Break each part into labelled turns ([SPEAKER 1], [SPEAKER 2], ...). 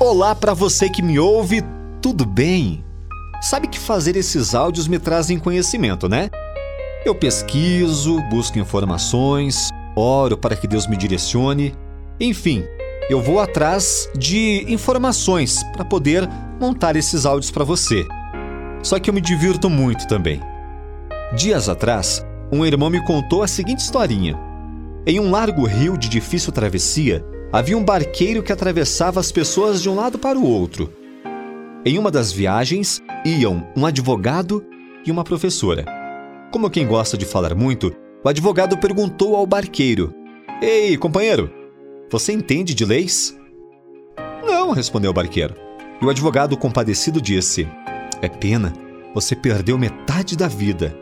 [SPEAKER 1] Olá para você que me ouve, tudo bem? Sabe que fazer esses áudios me trazem conhecimento, né? Eu pesquiso, busco informações, oro para que Deus me direcione. Enfim, eu vou atrás de informações para poder montar esses áudios para você. Só que eu me divirto muito também. Dias atrás, um irmão me contou a seguinte historinha. Em um largo rio de difícil travessia, havia um barqueiro que atravessava as pessoas de um lado para o outro. Em uma das viagens, iam um advogado e uma professora. Como quem gosta de falar muito, o advogado perguntou ao barqueiro: Ei, companheiro, você entende de leis? Não, respondeu o barqueiro. E o advogado compadecido disse: É pena, você perdeu metade da vida.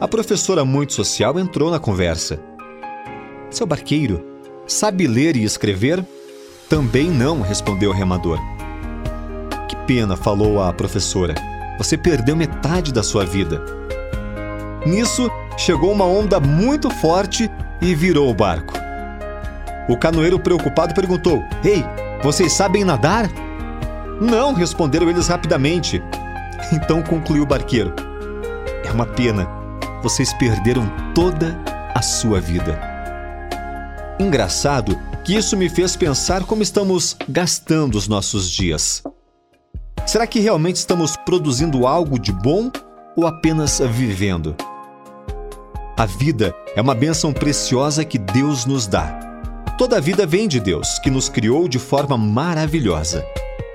[SPEAKER 1] A professora, muito social, entrou na conversa. Seu barqueiro, sabe ler e escrever? Também não, respondeu o remador pena, falou a professora. Você perdeu metade da sua vida. Nisso, chegou uma onda muito forte e virou o barco. O canoeiro preocupado perguntou: Ei, vocês sabem nadar? Não, responderam eles rapidamente. Então concluiu o barqueiro: É uma pena, vocês perderam toda a sua vida. Engraçado que isso me fez pensar como estamos gastando os nossos dias. Será que realmente estamos produzindo algo de bom ou apenas vivendo? A vida é uma bênção preciosa que Deus nos dá. Toda a vida vem de Deus, que nos criou de forma maravilhosa.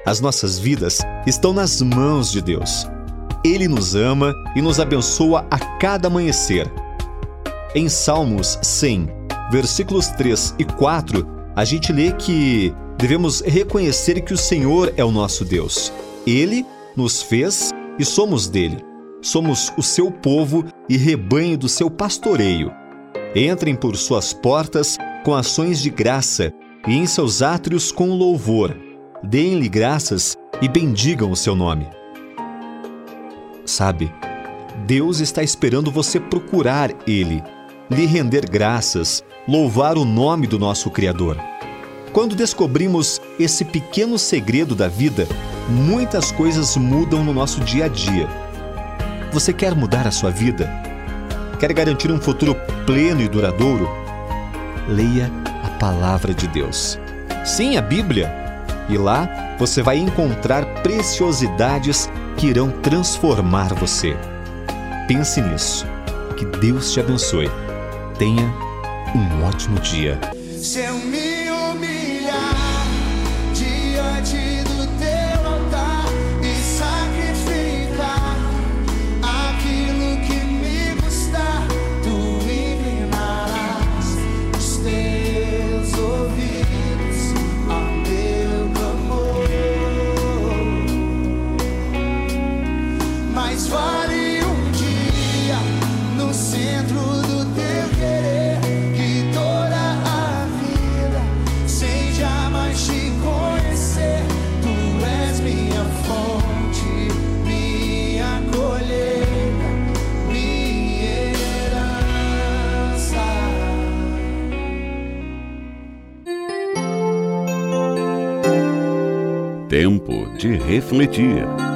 [SPEAKER 1] As nossas vidas estão nas mãos de Deus. Ele nos ama e nos abençoa a cada amanhecer. Em Salmos 100, versículos 3 e 4, a gente lê que devemos reconhecer que o Senhor é o nosso Deus ele nos fez e somos dele. Somos o seu povo e rebanho do seu pastoreio. Entrem por suas portas com ações de graça e em seus átrios com louvor. Deem-lhe graças e bendigam o seu nome. Sabe, Deus está esperando você procurar Ele, lhe render graças, louvar o nome do nosso Criador. Quando descobrimos esse pequeno segredo da vida, muitas coisas mudam no nosso dia a dia. Você quer mudar a sua vida? Quer garantir um futuro pleno e duradouro? Leia a palavra de Deus. Sim, a Bíblia. E lá você vai encontrar preciosidades que irão transformar você. Pense nisso. Que Deus te abençoe. Tenha um ótimo dia.
[SPEAKER 2] Tempo de refletir.